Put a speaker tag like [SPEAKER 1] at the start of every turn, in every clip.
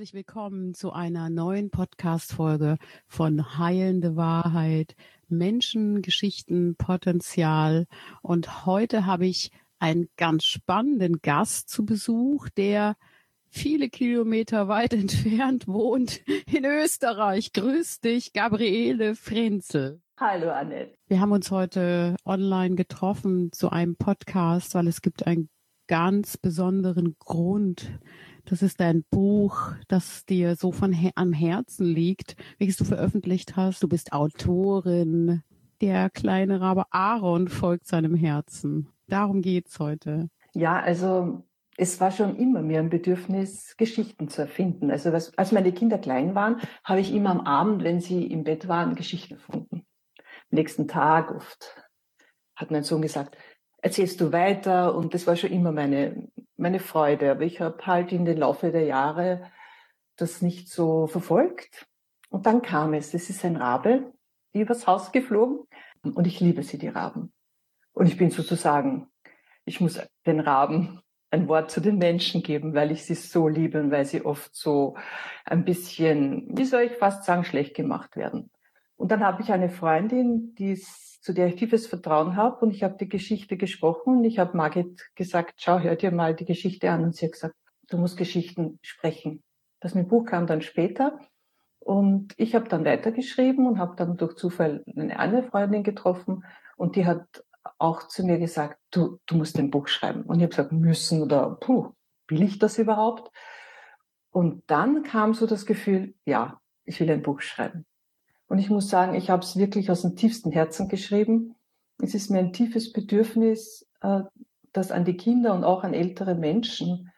[SPEAKER 1] Herzlich willkommen zu einer neuen Podcast-Folge von Heilende Wahrheit, Menschen, Geschichten, Potenzial. Und heute habe ich einen ganz spannenden Gast zu Besuch, der viele Kilometer weit entfernt wohnt in Österreich. Grüß dich, Gabriele Frenzel.
[SPEAKER 2] Hallo, Annette.
[SPEAKER 1] Wir haben uns heute online getroffen zu einem Podcast, weil es gibt einen ganz besonderen Grund, das ist dein Buch, das dir so von am Herzen liegt, welches du veröffentlicht hast. Du bist Autorin. Der kleine Rabe Aaron folgt seinem Herzen. Darum geht's heute.
[SPEAKER 2] Ja, also es war schon immer mir ein Bedürfnis, Geschichten zu erfinden. Also was, als meine Kinder klein waren, habe ich immer am Abend, wenn sie im Bett waren, Geschichten erfunden. Am nächsten Tag oft hat mein Sohn gesagt, erzählst du weiter? Und das war schon immer meine, meine Freude. Aber ich habe halt in den Laufe der Jahre das nicht so verfolgt. Und dann kam es, es ist ein Rabe, übers Haus geflogen. Und ich liebe sie, die Raben. Und ich bin sozusagen, ich muss den Raben ein Wort zu den Menschen geben, weil ich sie so liebe und weil sie oft so ein bisschen, wie soll ich fast sagen, schlecht gemacht werden. Und dann habe ich eine Freundin, die ist zu der ich tiefes Vertrauen habe. Und ich habe die Geschichte gesprochen und ich habe Margit gesagt, schau, hör dir mal die Geschichte an. Und sie hat gesagt, du musst Geschichten sprechen. Das mit Buch kam dann später. Und ich habe dann weitergeschrieben und habe dann durch Zufall eine andere Freundin getroffen und die hat auch zu mir gesagt, du, du musst ein Buch schreiben. Und ich habe gesagt, müssen oder puh, will ich das überhaupt? Und dann kam so das Gefühl, ja, ich will ein Buch schreiben. Und ich muss sagen, ich habe es wirklich aus dem tiefsten Herzen geschrieben. Es ist mir ein tiefes Bedürfnis, äh, das an die Kinder und auch an ältere Menschen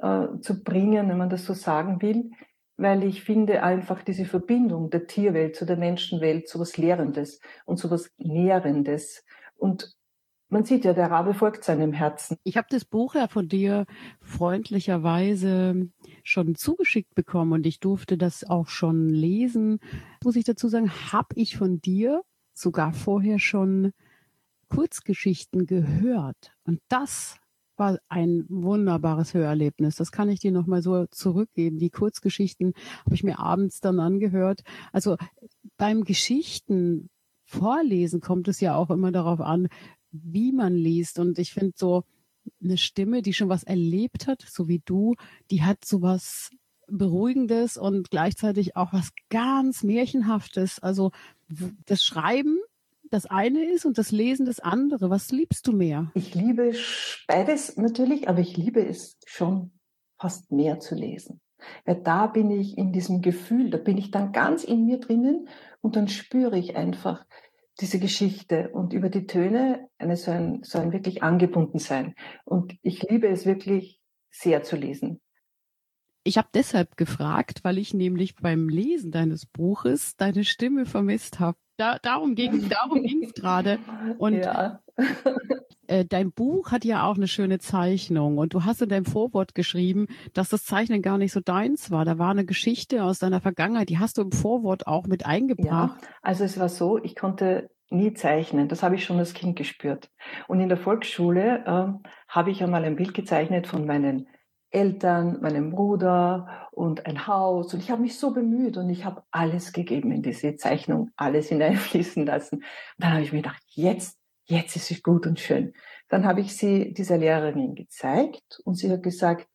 [SPEAKER 2] äh, zu bringen, wenn man das so sagen will, weil ich finde einfach diese Verbindung der Tierwelt zu der Menschenwelt so was Lehrendes und so was Nährendes. Und man sieht ja, der Rabe folgt seinem Herzen.
[SPEAKER 1] Ich habe das Buch ja von dir freundlicherweise schon zugeschickt bekommen und ich durfte das auch schon lesen. Muss ich dazu sagen, habe ich von dir sogar vorher schon Kurzgeschichten gehört. Und das war ein wunderbares Hörerlebnis. Das kann ich dir nochmal so zurückgeben. Die Kurzgeschichten habe ich mir abends dann angehört. Also beim Geschichten vorlesen kommt es ja auch immer darauf an, wie man liest. Und ich finde so, eine Stimme, die schon was erlebt hat, so wie du, die hat sowas Beruhigendes und gleichzeitig auch was ganz Märchenhaftes. Also das Schreiben das eine ist und das Lesen das andere. Was liebst du mehr?
[SPEAKER 2] Ich liebe beides natürlich, aber ich liebe es schon fast mehr zu lesen. Weil da bin ich in diesem Gefühl, da bin ich dann ganz in mir drinnen und dann spüre ich einfach, diese Geschichte und über die Töne eine, so, ein, so ein wirklich angebunden sein. Und ich liebe es wirklich sehr zu lesen.
[SPEAKER 1] Ich habe deshalb gefragt, weil ich nämlich beim Lesen deines Buches deine Stimme vermisst habe. Da, darum ging darum ging's gerade. Und ja. äh, dein Buch hat ja auch eine schöne Zeichnung und du hast in deinem Vorwort geschrieben, dass das Zeichnen gar nicht so deins war. Da war eine Geschichte aus deiner Vergangenheit, die hast du im Vorwort auch mit eingebracht.
[SPEAKER 2] Ja, also es war so, ich konnte nie zeichnen. Das habe ich schon als Kind gespürt. Und in der Volksschule äh, habe ich einmal ein Bild gezeichnet von meinen Eltern, meinem Bruder und ein Haus. Und ich habe mich so bemüht und ich habe alles gegeben in diese Zeichnung, alles hineinfließen lassen. Und dann habe ich mir gedacht, jetzt, jetzt ist es gut und schön. Dann habe ich sie dieser Lehrerin gezeigt und sie hat gesagt,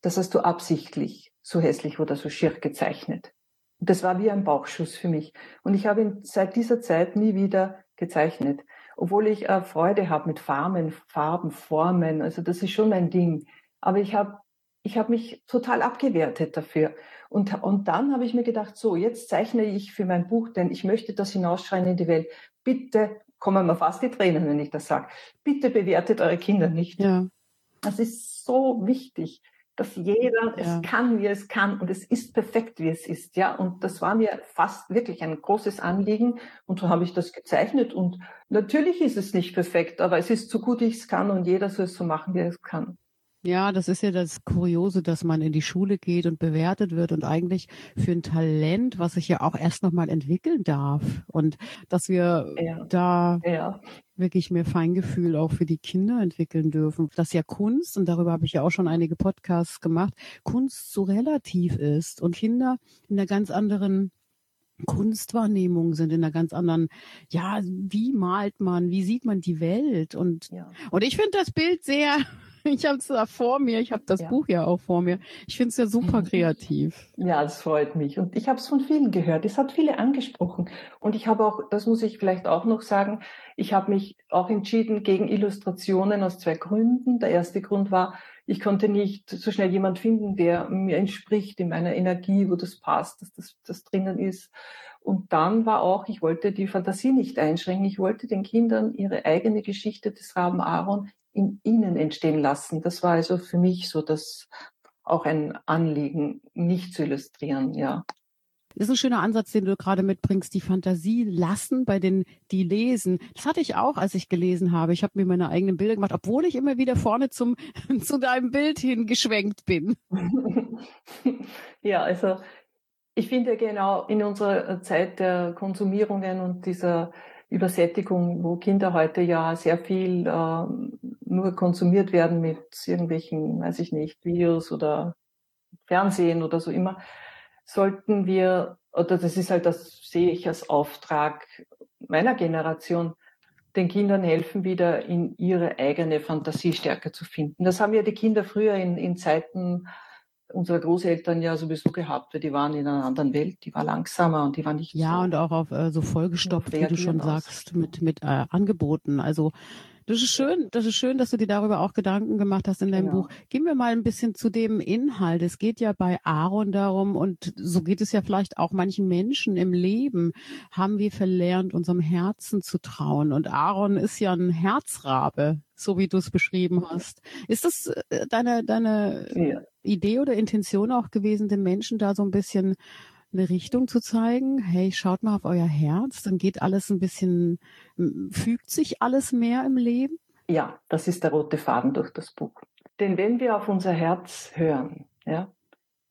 [SPEAKER 2] das hast du absichtlich so hässlich oder so schier gezeichnet. Das war wie ein Bauchschuss für mich. Und ich habe seit dieser Zeit nie wieder gezeichnet. Obwohl ich äh, Freude habe mit Farben, Farben, Formen. Also das ist schon ein Ding. Aber ich habe ich hab mich total abgewertet dafür. Und, und dann habe ich mir gedacht, so, jetzt zeichne ich für mein Buch, denn ich möchte das hinausschreien in die Welt. Bitte kommen mir fast die Tränen, wenn ich das sage. Bitte bewertet eure Kinder nicht. Ja. Das ist so wichtig dass jeder ja. es kann, wie es kann und es ist perfekt, wie es ist, ja. Und das war mir fast wirklich ein großes Anliegen und so habe ich das gezeichnet und natürlich ist es nicht perfekt, aber es ist so gut ich es kann und jeder soll es so machen, wie er es kann.
[SPEAKER 1] Ja, das ist ja das Kuriose, dass man in die Schule geht und bewertet wird und eigentlich für ein Talent, was sich ja auch erst nochmal entwickeln darf und dass wir ja. da ja. wirklich mehr Feingefühl auch für die Kinder entwickeln dürfen. Dass ja Kunst, und darüber habe ich ja auch schon einige Podcasts gemacht, Kunst so relativ ist und Kinder in einer ganz anderen Kunstwahrnehmung sind in einer ganz anderen, ja, wie malt man, wie sieht man die Welt und, ja. und ich finde das Bild sehr, Ich habe es da vor mir. Ich habe das ja. Buch ja auch vor mir. Ich finde es ja super kreativ.
[SPEAKER 2] Ja, das freut mich. Und ich habe es von vielen gehört. Es hat viele angesprochen. Und ich habe auch, das muss ich vielleicht auch noch sagen, ich habe mich auch entschieden gegen Illustrationen aus zwei Gründen. Der erste Grund war, ich konnte nicht so schnell jemand finden, der mir entspricht in meiner Energie, wo das passt, dass das, das drinnen ist. Und dann war auch, ich wollte die Fantasie nicht einschränken. Ich wollte den Kindern ihre eigene Geschichte des Raben Aaron in ihnen entstehen lassen. Das war also für mich so das auch ein Anliegen, nicht zu illustrieren, ja.
[SPEAKER 1] Das ist ein schöner Ansatz, den du gerade mitbringst, die Fantasie lassen bei den, die lesen. Das hatte ich auch, als ich gelesen habe. Ich habe mir meine eigenen Bilder gemacht, obwohl ich immer wieder vorne zum, zu deinem Bild hingeschwenkt bin.
[SPEAKER 2] ja, also ich finde genau in unserer Zeit der Konsumierungen und dieser Übersättigung, wo Kinder heute ja sehr viel äh, nur konsumiert werden mit irgendwelchen, weiß ich nicht, Videos oder Fernsehen oder so immer, sollten wir, oder das ist halt, das sehe ich als Auftrag meiner Generation, den Kindern helfen, wieder in ihre eigene Fantasiestärke zu finden. Das haben ja die Kinder früher in, in Zeiten unsere Großeltern ja sowieso gehabt, weil die waren in einer anderen Welt, die war langsamer und die war nicht
[SPEAKER 1] ja,
[SPEAKER 2] so.
[SPEAKER 1] und auch auf äh, so vollgestopft, wie du schon sagst, mit, mit äh, Angeboten. Also das ist schön, das ist schön, dass du dir darüber auch Gedanken gemacht hast in deinem genau. Buch. Gehen wir mal ein bisschen zu dem Inhalt. Es geht ja bei Aaron darum, und so geht es ja vielleicht auch manchen Menschen im Leben, haben wir verlernt, unserem Herzen zu trauen. Und Aaron ist ja ein Herzrabe, so wie du es beschrieben hast. Ist das äh, deine, deine ja. Idee oder Intention auch gewesen, den Menschen da so ein bisschen eine Richtung zu zeigen. Hey, schaut mal auf euer Herz, dann geht alles ein bisschen, fügt sich alles mehr im Leben.
[SPEAKER 2] Ja, das ist der rote Faden durch das Buch. Denn wenn wir auf unser Herz hören, ja,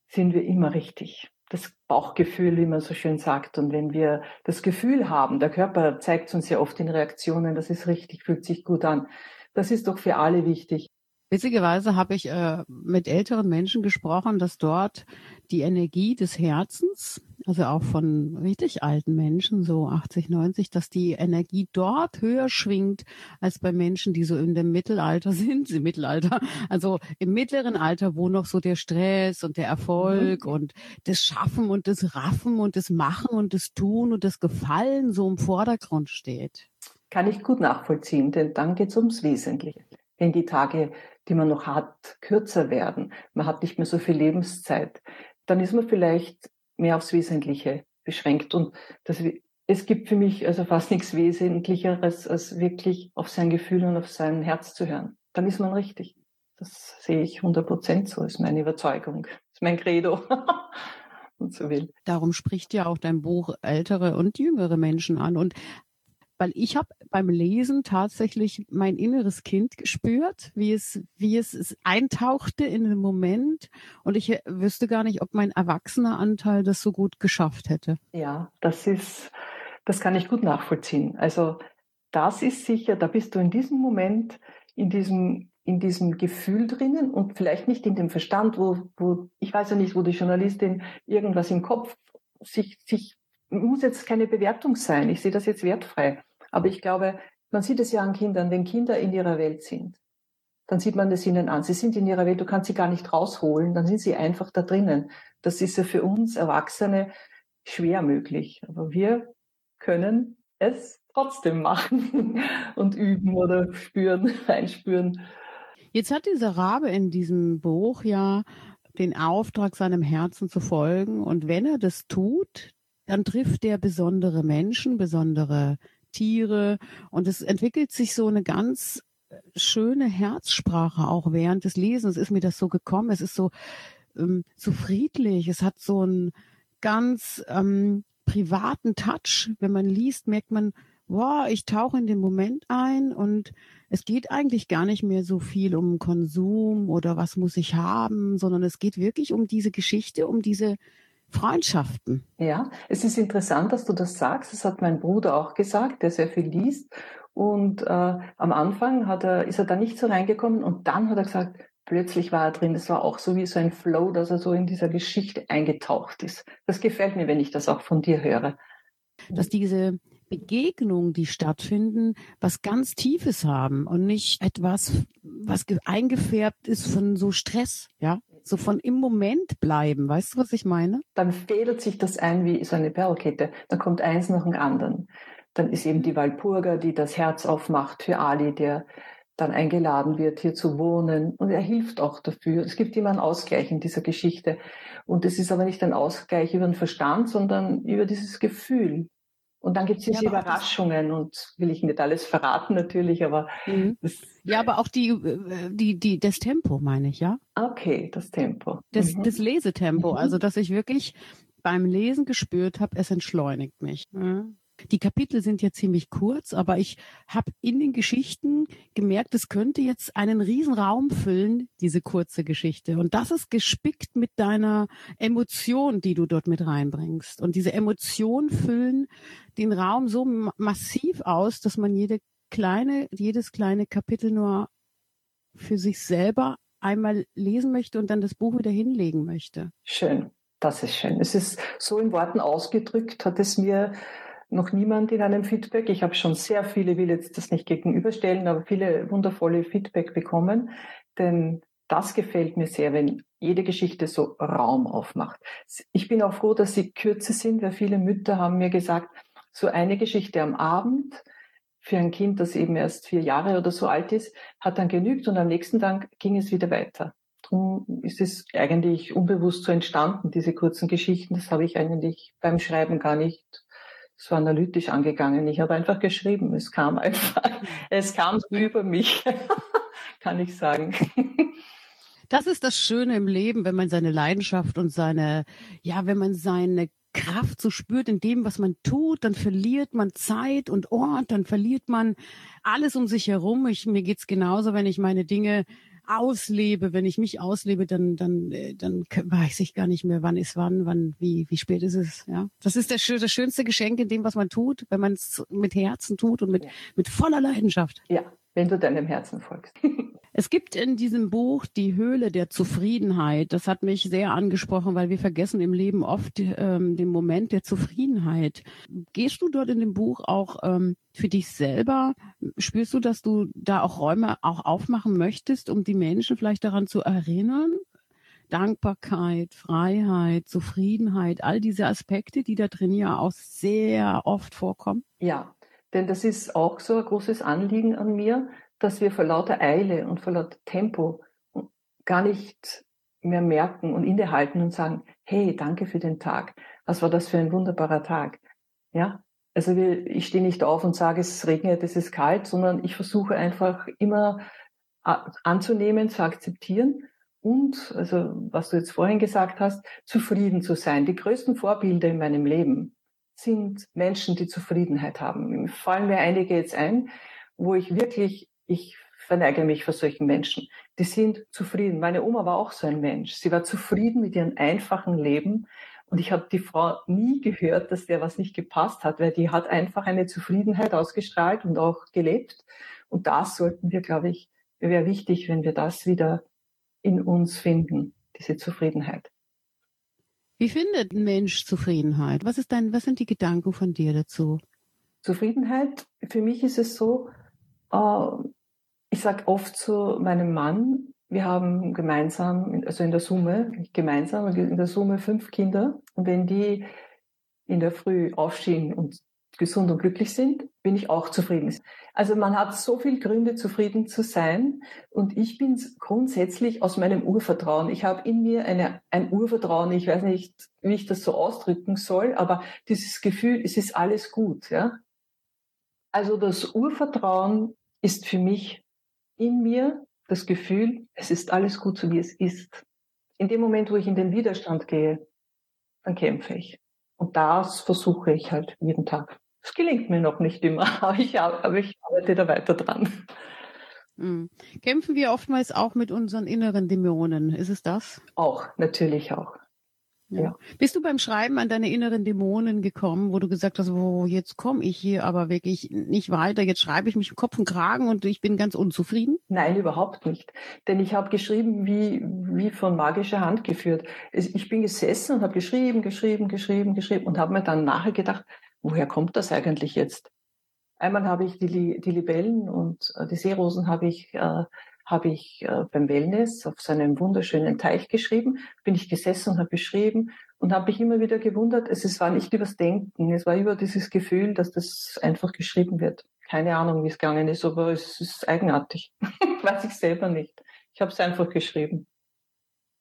[SPEAKER 2] sind wir immer richtig. Das Bauchgefühl, wie man so schön sagt. Und wenn wir das Gefühl haben, der Körper zeigt uns ja oft in Reaktionen, das ist richtig, fühlt sich gut an. Das ist doch für alle wichtig.
[SPEAKER 1] Witzigerweise habe ich äh, mit älteren Menschen gesprochen, dass dort die Energie des Herzens, also auch von richtig alten Menschen, so 80, 90, dass die Energie dort höher schwingt als bei Menschen, die so in dem Mittelalter sind, im Mittelalter, also im mittleren Alter, wo noch so der Stress und der Erfolg mhm. und das Schaffen und das Raffen und das Machen und das Tun und das Gefallen so im Vordergrund steht.
[SPEAKER 2] Kann ich gut nachvollziehen, denn dann geht es ums Wesentliche. Wenn die Tage die man noch hat, kürzer werden. Man hat nicht mehr so viel Lebenszeit. Dann ist man vielleicht mehr aufs Wesentliche beschränkt. Und das, es gibt für mich also fast nichts Wesentlicheres, als wirklich auf sein Gefühl und auf sein Herz zu hören. Dann ist man richtig. Das sehe ich 100 Prozent so, ist meine Überzeugung, ist mein Credo. und so will.
[SPEAKER 1] Darum spricht ja auch dein Buch ältere und jüngere Menschen an. Und weil ich habe beim Lesen tatsächlich mein inneres Kind gespürt, wie es, wie es, es eintauchte in den Moment und ich wüsste gar nicht, ob mein erwachsener Anteil das so gut geschafft hätte.
[SPEAKER 2] Ja, das ist, das kann ich gut nachvollziehen. Also das ist sicher, da bist du in diesem Moment, in diesem, in diesem Gefühl drinnen und vielleicht nicht in dem Verstand, wo, wo, ich weiß ja nicht, wo die Journalistin irgendwas im Kopf sich, sich, muss jetzt keine Bewertung sein. Ich sehe das jetzt wertfrei. Aber ich glaube, man sieht es ja an Kindern, wenn Kinder in ihrer Welt sind, dann sieht man es ihnen an. Sie sind in ihrer Welt, du kannst sie gar nicht rausholen, dann sind sie einfach da drinnen. Das ist ja für uns Erwachsene schwer möglich. Aber wir können es trotzdem machen und üben oder spüren, einspüren.
[SPEAKER 1] Jetzt hat dieser Rabe in diesem Buch ja den Auftrag, seinem Herzen zu folgen. Und wenn er das tut, dann trifft er besondere Menschen, besondere Tiere. Und es entwickelt sich so eine ganz schöne Herzsprache auch während des Lesens ist mir das so gekommen. Es ist so, ähm, so friedlich. Es hat so einen ganz ähm, privaten Touch. Wenn man liest, merkt man, wow, ich tauche in den Moment ein und es geht eigentlich gar nicht mehr so viel um Konsum oder was muss ich haben, sondern es geht wirklich um diese Geschichte, um diese Freundschaften.
[SPEAKER 2] Ja, es ist interessant, dass du das sagst. Das hat mein Bruder auch gesagt, der sehr viel liest. Und äh, am Anfang hat er, ist er da nicht so reingekommen und dann hat er gesagt, plötzlich war er drin. Das war auch so wie so ein Flow, dass er so in dieser Geschichte eingetaucht ist. Das gefällt mir, wenn ich das auch von dir höre.
[SPEAKER 1] Dass diese Begegnungen, die stattfinden, was ganz Tiefes haben und nicht etwas, was eingefärbt ist von so Stress, ja, so von im Moment bleiben. Weißt du, was ich meine?
[SPEAKER 2] Dann fädelt sich das ein wie so eine Perlkette. Dann kommt eins nach dem anderen. Dann ist eben die Walpurga, die das Herz aufmacht für Ali, der dann eingeladen wird, hier zu wohnen. Und er hilft auch dafür. Es gibt immer einen Ausgleich in dieser Geschichte. Und es ist aber nicht ein Ausgleich über den Verstand, sondern über dieses Gefühl. Und dann gibt es diese ja, Überraschungen und will ich nicht alles verraten natürlich, aber
[SPEAKER 1] mhm. ja, aber auch die, äh, die, die, das Tempo meine ich, ja.
[SPEAKER 2] Okay, das Tempo.
[SPEAKER 1] Das, mhm. das Lesetempo, mhm. also dass ich wirklich beim Lesen gespürt habe, es entschleunigt mich. Mhm. Die Kapitel sind ja ziemlich kurz, aber ich habe in den Geschichten gemerkt, es könnte jetzt einen riesen Raum füllen, diese kurze Geschichte. Und das ist gespickt mit deiner Emotion, die du dort mit reinbringst. Und diese Emotion füllen den Raum so massiv aus, dass man jede kleine, jedes kleine Kapitel nur für sich selber einmal lesen möchte und dann das Buch wieder hinlegen möchte.
[SPEAKER 2] Schön. Das ist schön. Es ist so in Worten ausgedrückt, hat es mir noch niemand in einem Feedback. Ich habe schon sehr viele, will jetzt das nicht gegenüberstellen, aber viele wundervolle Feedback bekommen. Denn das gefällt mir sehr, wenn jede Geschichte so Raum aufmacht. Ich bin auch froh, dass sie kürzer sind, weil viele Mütter haben mir gesagt, so eine Geschichte am Abend für ein Kind, das eben erst vier Jahre oder so alt ist, hat dann genügt und am nächsten Tag ging es wieder weiter. Darum ist es eigentlich unbewusst so entstanden, diese kurzen Geschichten. Das habe ich eigentlich beim Schreiben gar nicht so analytisch angegangen. Ich habe einfach geschrieben. Es kam einfach, es kam über mich, kann ich sagen.
[SPEAKER 1] Das ist das Schöne im Leben, wenn man seine Leidenschaft und seine, ja, wenn man seine Kraft so spürt in dem, was man tut, dann verliert man Zeit und Ort, dann verliert man alles um sich herum. Ich, mir geht's genauso, wenn ich meine Dinge auslebe, wenn ich mich auslebe, dann, dann, äh, dann weiß ich gar nicht mehr, wann ist wann, wann, wie, wie spät ist es, ja. Das ist das, das schönste Geschenk in dem, was man tut, wenn man es mit Herzen tut und mit, ja. mit voller Leidenschaft.
[SPEAKER 2] Ja, wenn du deinem Herzen folgst.
[SPEAKER 1] Es gibt in diesem Buch die Höhle der Zufriedenheit. Das hat mich sehr angesprochen, weil wir vergessen im Leben oft ähm, den Moment der Zufriedenheit. Gehst du dort in dem Buch auch ähm, für dich selber? Spürst du, dass du da auch Räume auch aufmachen möchtest, um die Menschen vielleicht daran zu erinnern? Dankbarkeit, Freiheit, Zufriedenheit, all diese Aspekte, die da drin ja auch sehr oft vorkommen?
[SPEAKER 2] Ja, denn das ist auch so ein großes Anliegen an mir, dass wir vor lauter Eile und vor lauter Tempo gar nicht mehr merken und innehalten und sagen, hey, danke für den Tag. Was war das für ein wunderbarer Tag? Ja, also wir, ich stehe nicht auf und sage, es regnet, es ist kalt, sondern ich versuche einfach immer anzunehmen, zu akzeptieren und, also was du jetzt vorhin gesagt hast, zufrieden zu sein. Die größten Vorbilder in meinem Leben sind Menschen, die Zufriedenheit haben. Fallen mir einige jetzt ein, wo ich wirklich ich verneige mich vor solchen Menschen. Die sind zufrieden. Meine Oma war auch so ein Mensch. Sie war zufrieden mit ihrem einfachen Leben. Und ich habe die Frau nie gehört, dass der was nicht gepasst hat, weil die hat einfach eine Zufriedenheit ausgestrahlt und auch gelebt. Und das sollten wir, glaube ich, wäre wichtig, wenn wir das wieder in uns finden, diese Zufriedenheit.
[SPEAKER 1] Wie findet ein Mensch Zufriedenheit? Was ist dein, was sind die Gedanken von dir dazu?
[SPEAKER 2] Zufriedenheit, für mich ist es so, äh, ich sage oft zu meinem Mann, wir haben gemeinsam, also in der Summe, nicht gemeinsam, in der Summe fünf Kinder. Und wenn die in der Früh aufstehen und gesund und glücklich sind, bin ich auch zufrieden. Also man hat so viele Gründe, zufrieden zu sein. Und ich bin grundsätzlich aus meinem Urvertrauen. Ich habe in mir eine, ein Urvertrauen. Ich weiß nicht, wie ich das so ausdrücken soll, aber dieses Gefühl, es ist alles gut. Ja? Also das Urvertrauen ist für mich in mir das Gefühl, es ist alles gut, so wie es ist. In dem Moment, wo ich in den Widerstand gehe, dann kämpfe ich. Und das versuche ich halt jeden Tag. Es gelingt mir noch nicht immer, aber ich, aber ich arbeite da weiter dran.
[SPEAKER 1] Mhm. Kämpfen wir oftmals auch mit unseren inneren Dämonen? Ist es das?
[SPEAKER 2] Auch, natürlich auch.
[SPEAKER 1] Ja. Bist du beim Schreiben an deine inneren Dämonen gekommen, wo du gesagt hast, wo jetzt komme ich hier aber wirklich nicht weiter, jetzt schreibe ich mich im Kopf und Kragen und ich bin ganz unzufrieden?
[SPEAKER 2] Nein, überhaupt nicht. Denn ich habe geschrieben, wie, wie von magischer Hand geführt. Ich bin gesessen und habe geschrieben, geschrieben, geschrieben, geschrieben und habe mir dann nachher gedacht, woher kommt das eigentlich jetzt? Einmal habe ich die, die Libellen und äh, die Seerosen habe ich, äh, habe ich äh, beim Wellness auf seinem wunderschönen Teich geschrieben, bin ich gesessen und habe geschrieben und habe mich immer wieder gewundert, es, es war nicht übers Denken, es war über dieses Gefühl, dass das einfach geschrieben wird. Keine Ahnung, wie es gegangen ist, aber es ist eigenartig. Weiß ich selber nicht. Ich habe es einfach geschrieben.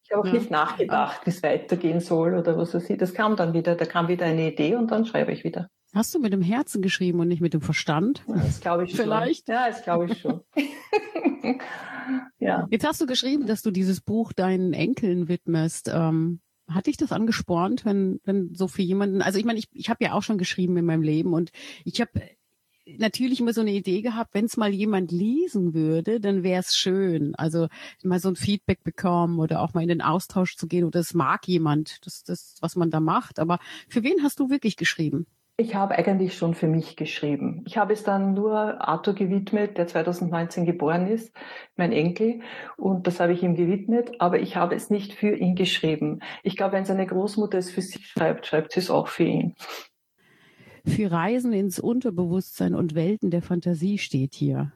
[SPEAKER 2] Ich habe auch ja. nicht nachgedacht, wie es weitergehen soll oder was weiß ich. Das kam dann wieder, da kam wieder eine Idee und dann schreibe ich wieder.
[SPEAKER 1] Hast du mit dem Herzen geschrieben und nicht mit dem Verstand?
[SPEAKER 2] Das glaube ich
[SPEAKER 1] Vielleicht?
[SPEAKER 2] schon. Ja, das glaube ich schon.
[SPEAKER 1] ja. Jetzt hast du geschrieben, dass du dieses Buch deinen Enkeln widmest. Ähm, hat dich das angespornt, wenn, wenn so für jemanden, also ich meine, ich, ich habe ja auch schon geschrieben in meinem Leben und ich habe natürlich immer so eine Idee gehabt, wenn es mal jemand lesen würde, dann wäre es schön. Also mal so ein Feedback bekommen oder auch mal in den Austausch zu gehen oder es mag jemand, das, das, was man da macht. Aber für wen hast du wirklich geschrieben?
[SPEAKER 2] Ich habe eigentlich schon für mich geschrieben. Ich habe es dann nur Arthur gewidmet, der 2019 geboren ist, mein Enkel, und das habe ich ihm gewidmet, aber ich habe es nicht für ihn geschrieben. Ich glaube, wenn seine Großmutter es für sich schreibt, schreibt sie es auch für ihn.
[SPEAKER 1] Für Reisen ins Unterbewusstsein und Welten der Fantasie steht hier.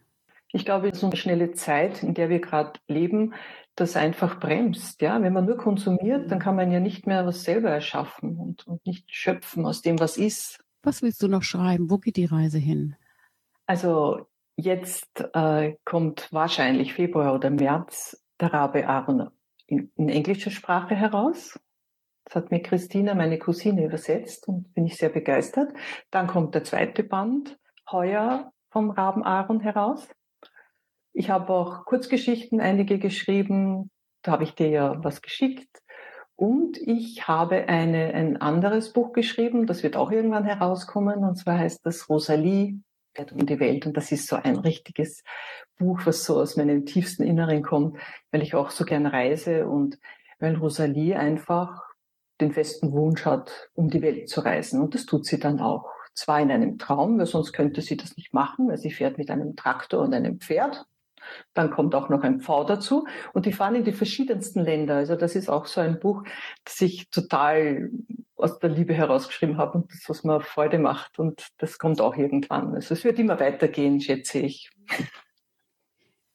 [SPEAKER 2] Ich glaube, so eine schnelle Zeit, in der wir gerade leben, das einfach bremst. Ja, wenn man nur konsumiert, dann kann man ja nicht mehr was selber erschaffen und, und nicht schöpfen aus dem, was ist.
[SPEAKER 1] Was willst du noch schreiben? Wo geht die Reise hin?
[SPEAKER 2] Also jetzt äh, kommt wahrscheinlich Februar oder März der Rabe Aaron in, in englischer Sprache heraus. Das hat mir Christina, meine Cousine, übersetzt und bin ich sehr begeistert. Dann kommt der zweite Band heuer vom Raben Aaron heraus. Ich habe auch Kurzgeschichten einige geschrieben. Da habe ich dir ja was geschickt. Und ich habe eine, ein anderes Buch geschrieben, das wird auch irgendwann herauskommen, und zwar heißt das Rosalie, Geld um die Welt. Und das ist so ein richtiges Buch, was so aus meinem tiefsten Inneren kommt, weil ich auch so gern reise und weil Rosalie einfach den festen Wunsch hat, um die Welt zu reisen. Und das tut sie dann auch. Zwar in einem Traum, weil sonst könnte sie das nicht machen, weil sie fährt mit einem Traktor und einem Pferd. Dann kommt auch noch ein Pfau dazu. Und die fahren in die verschiedensten Länder. Also das ist auch so ein Buch, das ich total aus der Liebe herausgeschrieben habe und das, was mir Freude macht. Und das kommt auch irgendwann. Also es wird immer weitergehen, schätze ich.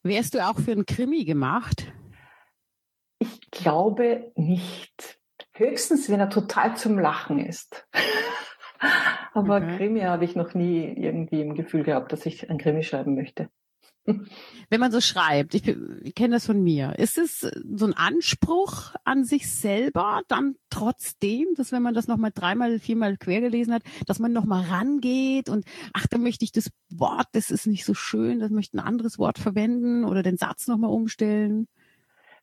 [SPEAKER 1] Wärst du auch für einen Krimi gemacht?
[SPEAKER 2] Ich glaube nicht. Höchstens, wenn er total zum Lachen ist. Aber okay. Krimi habe ich noch nie irgendwie im Gefühl gehabt, dass ich ein Krimi schreiben möchte.
[SPEAKER 1] Wenn man so schreibt, ich, ich kenne das von mir, ist es so ein Anspruch an sich selber, dann trotzdem, dass wenn man das nochmal dreimal, viermal quer gelesen hat, dass man nochmal rangeht und ach, da möchte ich das Wort, das ist nicht so schön, das möchte ein anderes Wort verwenden oder den Satz nochmal umstellen?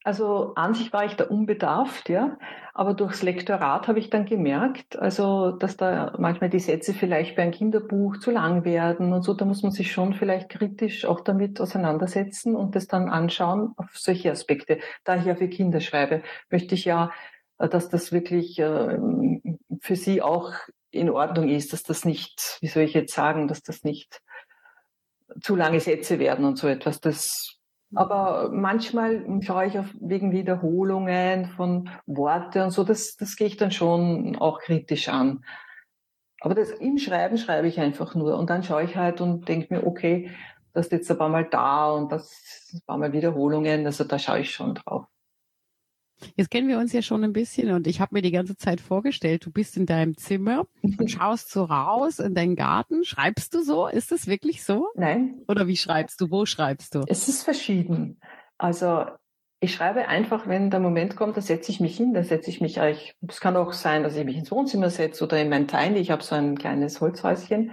[SPEAKER 2] Also an sich war ich da unbedarft, ja, aber durchs Lektorat habe ich dann gemerkt, also dass da manchmal die Sätze vielleicht bei einem Kinderbuch zu lang werden und so, da muss man sich schon vielleicht kritisch auch damit auseinandersetzen und das dann anschauen auf solche Aspekte. Da ich ja für Kinder schreibe, möchte ich ja, äh, dass das wirklich äh, für sie auch in Ordnung ist, dass das nicht, wie soll ich jetzt sagen, dass das nicht zu lange Sätze werden und so etwas. Das aber manchmal schaue ich auf wegen Wiederholungen von Worte und so, das, das gehe ich dann schon auch kritisch an. Aber das im Schreiben schreibe ich einfach nur und dann schaue ich halt und denke mir, okay, das ist jetzt ein paar Mal da und das ein paar Mal Wiederholungen, also da schaue ich schon drauf.
[SPEAKER 1] Jetzt kennen wir uns ja schon ein bisschen und ich habe mir die ganze Zeit vorgestellt, du bist in deinem Zimmer und schaust so raus in deinen Garten. Schreibst du so? Ist es wirklich so?
[SPEAKER 2] Nein.
[SPEAKER 1] Oder wie schreibst du? Wo schreibst du?
[SPEAKER 2] Es ist verschieden. Also ich schreibe einfach, wenn der Moment kommt, da setze ich mich hin, da setze ich mich eigentlich, es kann auch sein, dass ich mich ins Wohnzimmer setze oder in mein Tiny. Ich habe so ein kleines Holzhäuschen,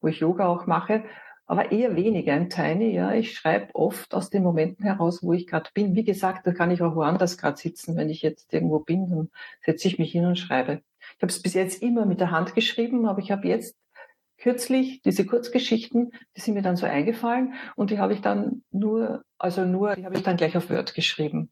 [SPEAKER 2] wo ich Yoga auch mache aber eher weniger im Tiny. Ja, ich schreibe oft aus den Momenten heraus, wo ich gerade bin. Wie gesagt, da kann ich auch woanders gerade sitzen. Wenn ich jetzt irgendwo bin, dann setze ich mich hin und schreibe. Ich habe es bis jetzt immer mit der Hand geschrieben, aber ich habe jetzt kürzlich diese Kurzgeschichten, die sind mir dann so eingefallen und die habe ich dann nur, also nur, die habe ich dann gleich auf Word geschrieben.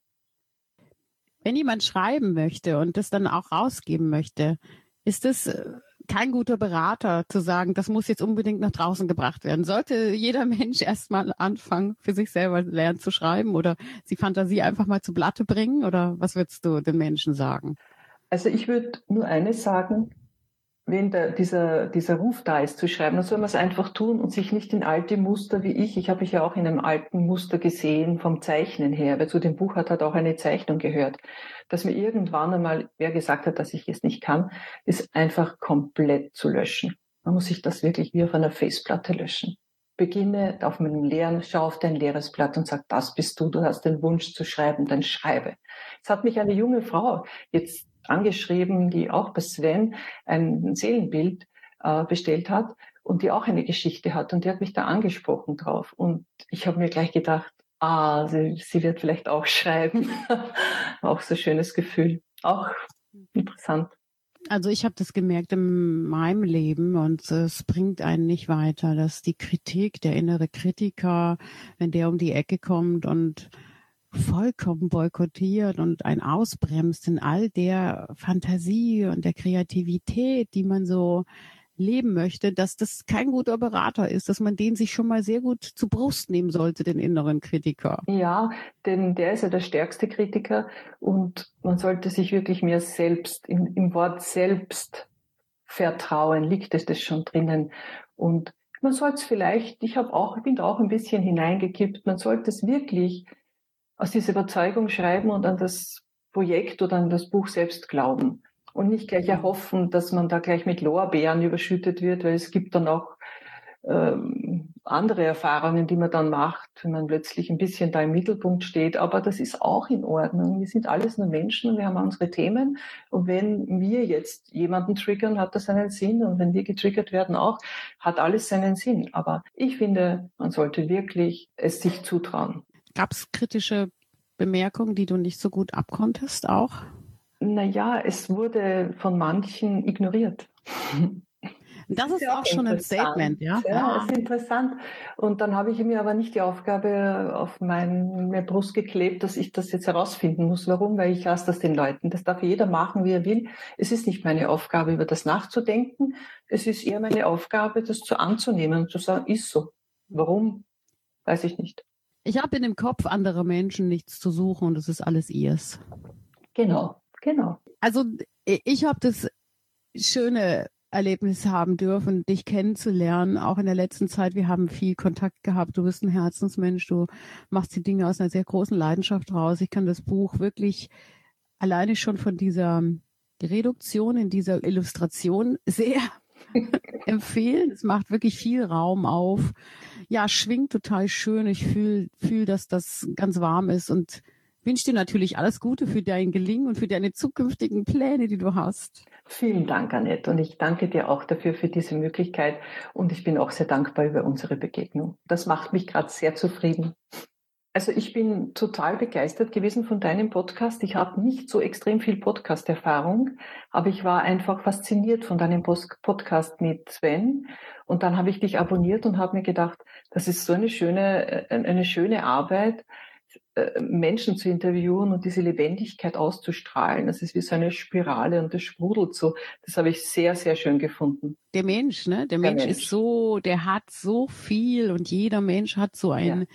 [SPEAKER 1] Wenn jemand schreiben möchte und das dann auch rausgeben möchte, ist das äh, kein guter Berater zu sagen, das muss jetzt unbedingt nach draußen gebracht werden. Sollte jeder Mensch erstmal anfangen, für sich selber lernen zu schreiben oder die Fantasie einfach mal zu Blatte bringen? Oder was würdest du den Menschen sagen?
[SPEAKER 2] Also ich würde nur eines sagen, wenn der, dieser, dieser Ruf da ist zu schreiben, dann soll man es einfach tun und sich nicht in alte Muster wie ich. Ich habe mich ja auch in einem alten Muster gesehen vom Zeichnen her, weil zu dem Buch hat halt auch eine Zeichnung gehört. Dass mir irgendwann einmal wer gesagt hat, dass ich es nicht kann, ist einfach komplett zu löschen. Man muss sich das wirklich wie auf einer Faceplatte löschen. Beginne auf meinem leeren, schau auf dein leeres Blatt und sag, das bist du, du hast den Wunsch zu schreiben, dann schreibe. Es hat mich eine junge Frau jetzt angeschrieben, die auch bei Sven ein Seelenbild äh, bestellt hat und die auch eine Geschichte hat und die hat mich da angesprochen drauf und ich habe mir gleich gedacht, ah, sie, sie wird vielleicht auch schreiben. auch so schönes Gefühl, auch interessant.
[SPEAKER 1] Also ich habe das gemerkt in meinem Leben und es bringt einen nicht weiter, dass die Kritik, der innere Kritiker, wenn der um die Ecke kommt und vollkommen boykottiert und ein ausbremst in all der Fantasie und der Kreativität, die man so leben möchte, dass das kein guter Berater ist, dass man den sich schon mal sehr gut zu Brust nehmen sollte, den inneren Kritiker.
[SPEAKER 2] Ja, denn der ist ja der stärkste Kritiker und man sollte sich wirklich mehr selbst, im, im Wort selbst vertrauen, liegt es das schon drinnen. Und man sollte es vielleicht, ich habe auch, ich bin da auch ein bisschen hineingekippt, man sollte es wirklich aus dieser Überzeugung schreiben und an das Projekt oder an das Buch selbst glauben. Und nicht gleich erhoffen, dass man da gleich mit Lorbeeren überschüttet wird, weil es gibt dann auch ähm, andere Erfahrungen, die man dann macht, wenn man plötzlich ein bisschen da im Mittelpunkt steht. Aber das ist auch in Ordnung. Wir sind alles nur Menschen und wir haben unsere Themen. Und wenn wir jetzt jemanden triggern, hat das einen Sinn. Und wenn wir getriggert werden auch, hat alles seinen Sinn. Aber ich finde, man sollte wirklich es sich zutrauen.
[SPEAKER 1] Gab es kritische Bemerkungen, die du nicht so gut abkonntest auch?
[SPEAKER 2] Naja, es wurde von manchen ignoriert.
[SPEAKER 1] Das ist, auch, auch schon ein Statement, ja?
[SPEAKER 2] Ja, ja. ist interessant. Und dann habe ich mir aber nicht die Aufgabe auf meine Brust geklebt, dass ich das jetzt herausfinden muss. Warum? Weil ich lasse das den Leuten. Das darf jeder machen, wie er will. Es ist nicht meine Aufgabe, über das nachzudenken. Es ist eher meine Aufgabe, das zu anzunehmen und zu sagen, ist so. Warum? Weiß ich nicht.
[SPEAKER 1] Ich habe in dem Kopf anderer Menschen nichts zu suchen und es ist alles ihrs.
[SPEAKER 2] Genau, genau.
[SPEAKER 1] Also ich habe das schöne Erlebnis haben dürfen, dich kennenzulernen, auch in der letzten Zeit. Wir haben viel Kontakt gehabt. Du bist ein Herzensmensch. Du machst die Dinge aus einer sehr großen Leidenschaft raus. Ich kann das Buch wirklich alleine schon von dieser Reduktion in dieser Illustration sehr empfehlen. Es macht wirklich viel Raum auf. Ja, schwingt total schön. Ich fühle, fühl, dass das ganz warm ist und wünsche dir natürlich alles Gute für dein Gelingen und für deine zukünftigen Pläne, die du hast.
[SPEAKER 2] Vielen Dank, Annette. Und ich danke dir auch dafür, für diese Möglichkeit. Und ich bin auch sehr dankbar über unsere Begegnung. Das macht mich gerade sehr zufrieden. Also ich bin total begeistert gewesen von deinem Podcast. Ich habe nicht so extrem viel Podcast-Erfahrung, aber ich war einfach fasziniert von deinem Podcast mit Sven. Und dann habe ich dich abonniert und habe mir gedacht, das ist so eine schöne, äh, eine schöne Arbeit, äh, Menschen zu interviewen und diese Lebendigkeit auszustrahlen. Das ist wie so eine Spirale und das sprudelt so. Das habe ich sehr, sehr schön gefunden.
[SPEAKER 1] Der Mensch, ne? Der, der Mensch, Mensch, ist so, der hat so viel und jeder Mensch hat so ein ja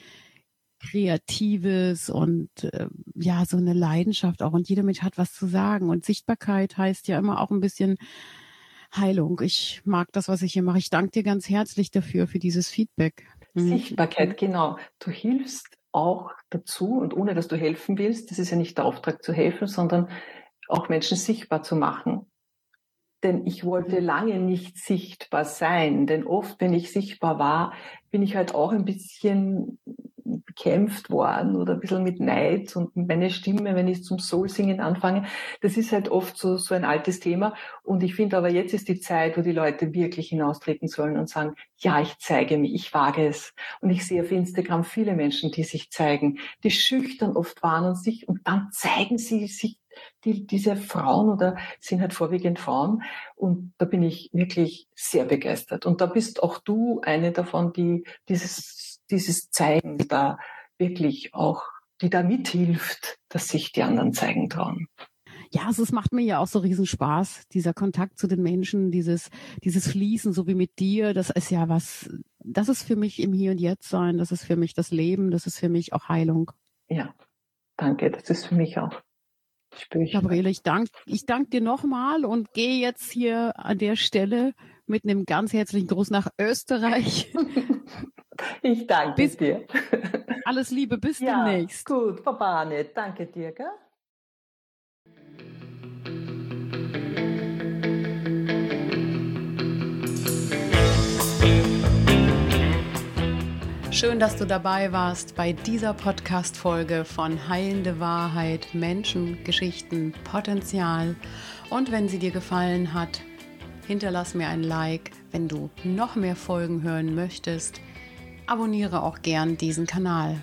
[SPEAKER 1] Kreatives und äh, ja, so eine Leidenschaft auch. Und jeder Mensch hat was zu sagen. Und Sichtbarkeit heißt ja immer auch ein bisschen Heilung. Ich mag das, was ich hier mache. Ich danke dir ganz herzlich dafür, für dieses Feedback.
[SPEAKER 2] Mhm. Sichtbarkeit, genau. Du hilfst auch dazu und ohne dass du helfen willst, das ist ja nicht der Auftrag zu helfen, sondern auch Menschen sichtbar zu machen. Denn ich wollte lange nicht sichtbar sein, denn oft, wenn ich sichtbar war, bin ich halt auch ein bisschen bekämpft worden oder ein bisschen mit Neid und meine Stimme, wenn ich zum Soul-Singen anfange, das ist halt oft so, so ein altes Thema. Und ich finde aber jetzt ist die Zeit, wo die Leute wirklich hinaustreten sollen und sagen, ja, ich zeige mich, ich wage es. Und ich sehe auf Instagram viele Menschen, die sich zeigen, die schüchtern oft waren und sich, und dann zeigen sie sich die, diese Frauen oder sind halt vorwiegend Frauen. Und da bin ich wirklich sehr begeistert. Und da bist auch du eine davon, die dieses, dieses Zeigen da wirklich auch, die da mithilft, dass sich die anderen zeigen trauen.
[SPEAKER 1] Ja, also es macht mir ja auch so riesen Spaß, dieser Kontakt zu den Menschen, dieses, dieses Fließen, so wie mit dir, das ist ja was, das ist für mich im Hier und Jetzt sein, das ist für mich das Leben, das ist für mich auch Heilung.
[SPEAKER 2] Ja, danke, das ist für mich auch.
[SPEAKER 1] Gabriele, ich danke ich dank dir nochmal und gehe jetzt hier an der Stelle mit einem ganz herzlichen Gruß nach Österreich.
[SPEAKER 2] Ich danke bis, dir.
[SPEAKER 1] Alles Liebe, bis ja, demnächst.
[SPEAKER 2] Gut, Baba Annette, danke dir. Gell?
[SPEAKER 1] Schön, dass du dabei warst bei dieser Podcast-Folge von Heilende Wahrheit, Menschen, Geschichten, Potenzial. Und wenn sie dir gefallen hat, hinterlass mir ein Like. Wenn du noch mehr Folgen hören möchtest, abonniere auch gern diesen Kanal.